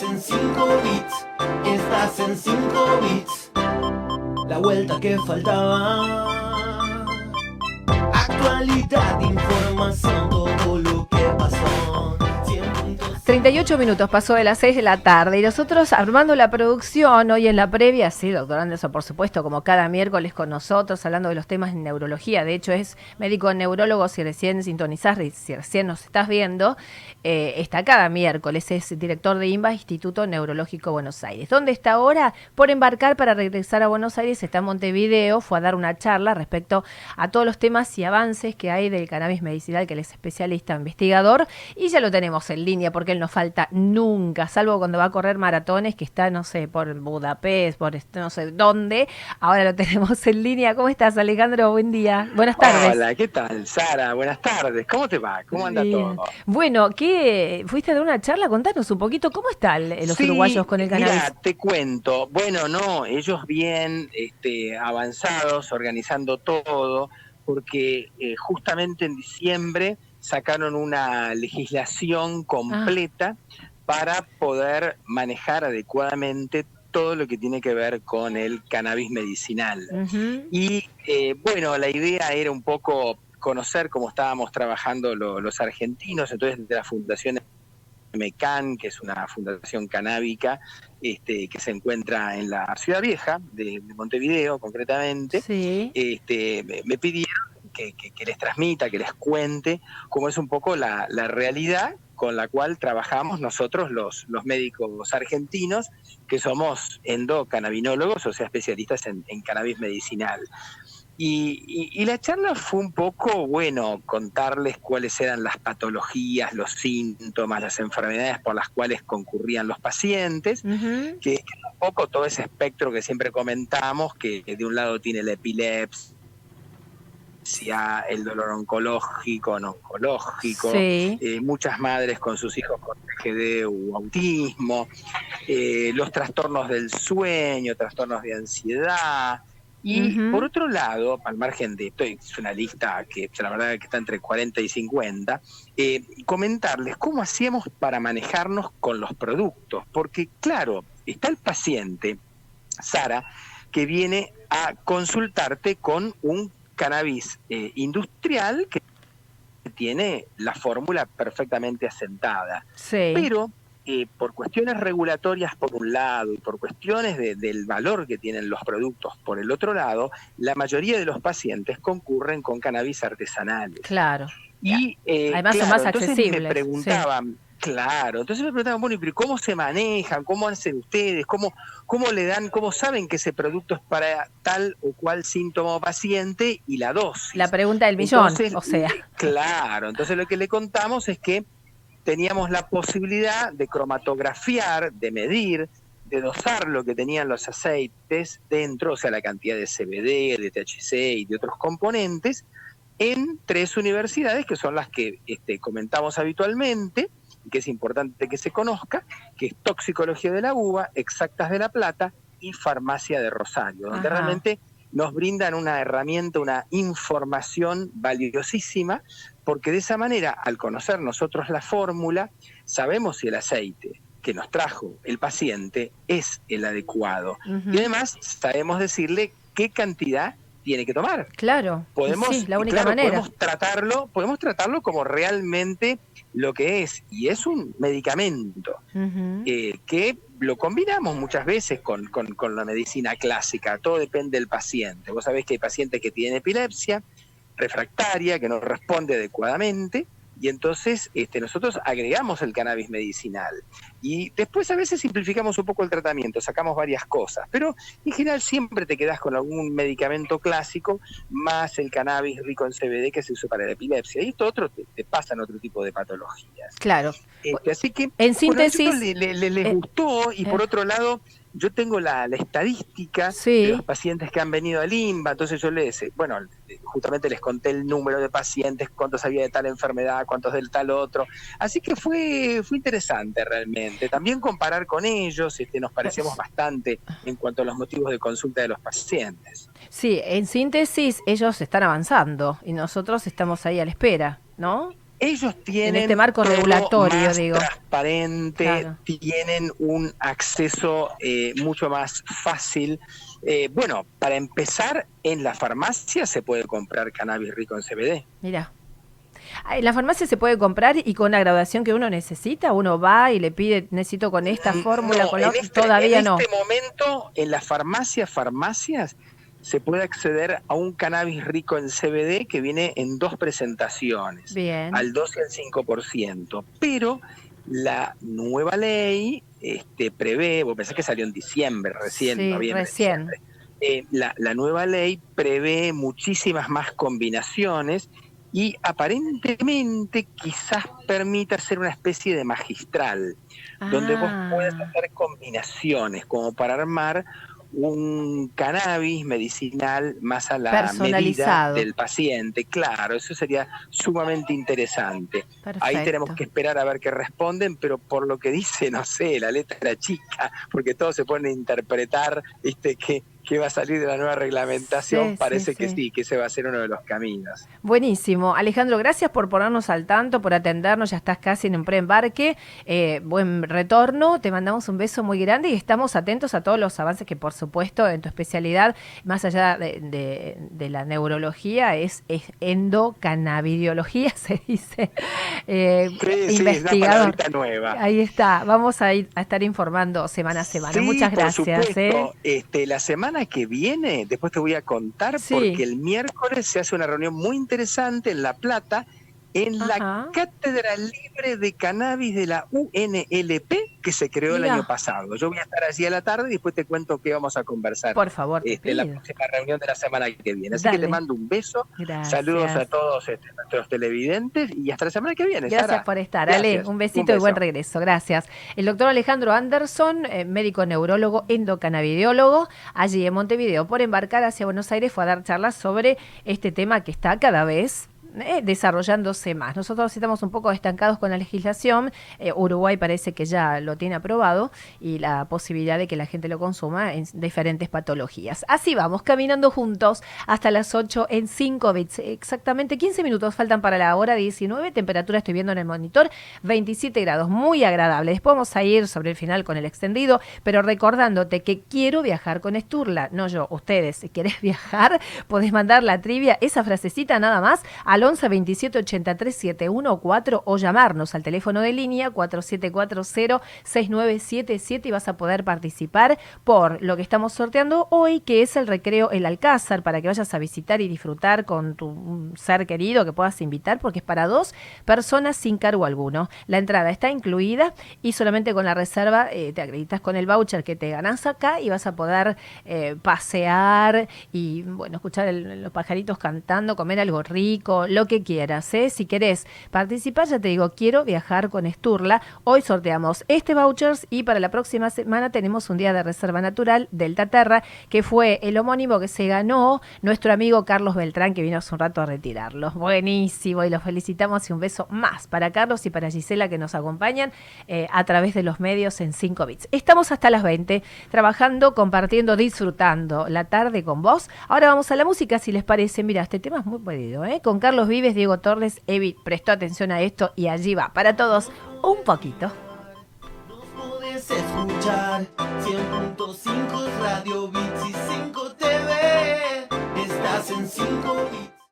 Estás en 5 bits, estás en 5 bits. La vuelta que faltaba. Actualidad, información, todo lo. 38 minutos pasó de las 6 de la tarde y nosotros armando la producción hoy en la previa, sí, doctor Anderson, por supuesto, como cada miércoles con nosotros, hablando de los temas de neurología. De hecho, es médico neurólogo, si recién sintonizás, si recién nos estás viendo, eh, está cada miércoles, es director de INVA, Instituto Neurológico Buenos Aires. ¿Dónde está ahora? Por embarcar para regresar a Buenos Aires, está en Montevideo, fue a dar una charla respecto a todos los temas y avances que hay del cannabis medicinal, que él es especialista, investigador, y ya lo tenemos en línea porque él no falta nunca, salvo cuando va a correr maratones, que está, no sé, por Budapest, por no sé dónde. Ahora lo tenemos en línea. ¿Cómo estás, Alejandro? Buen día. Buenas tardes. Hola, ¿qué tal, Sara? Buenas tardes. ¿Cómo te va? ¿Cómo anda todo? Bueno, ¿qué? ¿Fuiste a dar una charla? Contanos un poquito, ¿cómo están los uruguayos con el cannabis? Mira, te cuento. Bueno, no, ellos bien este, avanzados, organizando todo, porque eh, justamente en diciembre sacaron una legislación completa para poder manejar adecuadamente todo lo que tiene que ver con el cannabis medicinal. Y eh, bueno, la idea era un poco conocer cómo estábamos trabajando los argentinos, entonces de la Fundación MECAN, que es una fundación canábica este, que se encuentra en la ciudad vieja de, Montevideo concretamente, este, me pidieron que, les transmita, que les cuente cómo es un poco la, realidad con la cual trabajamos nosotros los, los médicos argentinos, que somos endocannabinólogos, o sea, especialistas en, cannabis medicinal. Y, la charla fue un poco, bueno, contarles cuáles eran las patologías, los síntomas, las enfermedades por las cuales concurrían los pacientes, que es un poco todo ese espectro que siempre comentamos, que de un lado tiene la epilepsia, el dolor oncológico, no oncológico, eh, muchas madres con sus hijos con TGD u autismo, eh, los trastornos del sueño, trastornos de ansiedad. Y por otro lado, al margen de esto, es una lista que la verdad que está entre 40 y 50, eh, comentarles cómo hacíamos para manejarnos con los productos. Porque claro, está el paciente, Sara, que viene a consultarte con un cannabis eh, industrial que tiene la fórmula perfectamente asentada. Pero eh, por cuestiones regulatorias por un lado y por cuestiones del valor que tienen los productos por el otro lado, la mayoría de los pacientes concurren con cannabis artesanales. Claro. Y eh, además son más accesibles. Me preguntaban, Claro, entonces me preguntaban, bueno, ¿y cómo se manejan? ¿Cómo hacen ustedes? ¿Cómo, ¿Cómo le dan, cómo saben que ese producto es para tal o cual síntoma o paciente y la dosis? La pregunta del millón, o sea. Claro, entonces lo que le contamos es que teníamos la posibilidad de cromatografiar, de medir, de dosar lo que tenían los aceites dentro, o sea, la cantidad de CBD, de THC y de otros componentes, en tres universidades que son las que este, comentamos habitualmente, que es importante que se conozca, que es Toxicología de la Uva, Exactas de la Plata y Farmacia de Rosario, donde realmente nos brindan una herramienta, una información valiosísima, porque de esa manera, al conocer nosotros la fórmula, sabemos si el aceite que nos trajo el paciente es el adecuado. Y además sabemos decirle qué cantidad tiene que tomar. Claro, podemos, la única manera. Podemos tratarlo, podemos tratarlo como realmente lo que es, y es un medicamento eh, que lo combinamos muchas veces con, con, con, la medicina clásica, todo depende del paciente. Vos sabés que hay pacientes que tienen epilepsia refractaria, que no responde adecuadamente, y entonces este, nosotros agregamos el cannabis medicinal. Y después a veces simplificamos un poco el tratamiento, sacamos varias cosas, pero en general siempre te quedas con algún medicamento clásico más el cannabis rico en CBD que se usa para la epilepsia. Y esto otro te, pasa en otro tipo de patologías. Claro. Este, así que en síntesis, le, les eh, gustó y por eh. otro lado yo tengo la, estadística de los pacientes que han venido al INVA, entonces yo les, bueno, justamente les conté el número de pacientes, cuántos había de tal enfermedad, cuántos del tal otro, así que fue, fue interesante realmente. También comparar con ellos, este, nos parecemos bastante en cuanto a los motivos de consulta de los pacientes. Sí, en síntesis, ellos están avanzando y nosotros estamos ahí a la espera, ¿no? Ellos tienen en este marco regulatorio, más digo. transparente, Claro. tienen un acceso eh, mucho más fácil. Eh, bueno, para empezar, en la farmacia se puede comprar cannabis rico en CBD. Mira. En la farmacia se puede comprar y con la graduación que uno necesita, uno va y le pide, necesito con esta fórmula, No, con la en este- todavía en no. este momento, en las farmacias, farmacias, se puede acceder a un cannabis rico en CBD que viene en dos presentaciones, Bien. al 2 y al 5%. Pero la nueva ley este, prevé, vos pensás que salió en diciembre, recién, Sí, noviembre, recién. diciembre. Eh, la, la nueva ley prevé muchísimas más combinaciones y aparentemente quizás permita hacer una especie de magistral donde vos Ah, puedes hacer combinaciones como para armar un cannabis medicinal más a la medida del paciente. Claro, eso sería sumamente interesante. Ahí tenemos que esperar a ver qué responden, pero por lo que dice, no sé, la letra chica, porque todo se pone a interpretar, viste, que, que va a salir de la nueva reglamentación, Sí, parece sí, que sí. sí, que ese va a ser uno de los caminos. Buenísimo. Alejandro, gracias por ponernos al tanto, por atendernos. Ya estás casi en un preembarque. Eh, buen retorno. Te mandamos un beso muy grande y estamos atentos a todos los avances que, por supuesto, en tu especialidad, más allá de, de- de la neurología, es, es endocannabidiología, se dice. Eh, Sí, sí, es una investigador. nueva. Ahí está. Vamos a, ir, a estar informando semana a semana. Muchas por gracias. supuesto. ¿eh? Este, la semana que viene, después te voy a contar, Sí. porque el miércoles se hace una reunión muy interesante en La Plata, en Ajá. la Cátedra Libre de Cannabis de la UNLP, que se creó Mira. el año pasado. Yo voy a estar allí a la tarde y después te cuento qué vamos a conversar. Por favor, te este, la próxima reunión de la semana que viene. Así Dale. que te mando un beso, Gracias. saludos a todos este, nuestros televidentes y hasta la semana que viene. Gracias Sara. por estar. Gracias. Ale, un besito y beso. buen regreso. Gracias. El doctor Alejandro Anderson, eh, médico neurólogo, endocannabidiólogo, allí en Montevideo, por embarcar hacia Buenos Aires, fue a dar charlas sobre este tema que está cada vez eh, desarrollándose más. Nosotros estamos un poco estancados con la legislación. Eh, Uruguay parece que ya lo tiene aprobado y la posibilidad de que la gente lo consuma en diferentes patologías. Así vamos, caminando juntos hasta las 8 en 5 bits. Exactamente 15 minutos faltan para la hora 19. Temperatura estoy viendo en el monitor 27 grados. Muy agradable. Después vamos a ir sobre el final con el extendido, pero recordándote que quiero viajar con Esturla. No yo, ustedes. Si querés viajar, podés mandar la trivia, esa frasecita nada más, al 11 27 83 714 o llamarnos al teléfono de línea 4740 6977 y vas a poder participar por lo que estamos sorteando hoy, que es el recreo El Alcázar, para que vayas a visitar y disfrutar con tu un ser querido que puedas invitar, porque es para dos personas sin cargo alguno. La entrada está incluida y solamente con la reserva eh, te acreditas con el voucher que te ganás acá y vas a poder eh, pasear y bueno, escuchar el- los pajaritos cantando, comer algo rico, lo que quieras. ¿eh? Si querés participar, ya te digo, quiero viajar con Esturla. Hoy sorteamos este vouchers y para la próxima semana tenemos un día de reserva natural Delta Terra, que fue el homónimo que se ganó nuestro amigo Carlos Beltrán, que vino hace un rato a retirarlo. Buenísimo, y los felicitamos y un beso más para Carlos y para Gisela que nos acompañan eh, a través de los medios en 5 bits. Estamos hasta las 20, trabajando, compartiendo, disfrutando la tarde con vos. Ahora vamos a la música, si les parece. Mira, este tema es muy pedido, ¿eh? Con Carlos Vives, Diego Torres, Evi prestó atención a esto y allí va. Para todos, un poquito. Nos podés escuchar 100.5 Radio Bits y 5 TV. Estás en 5 bits.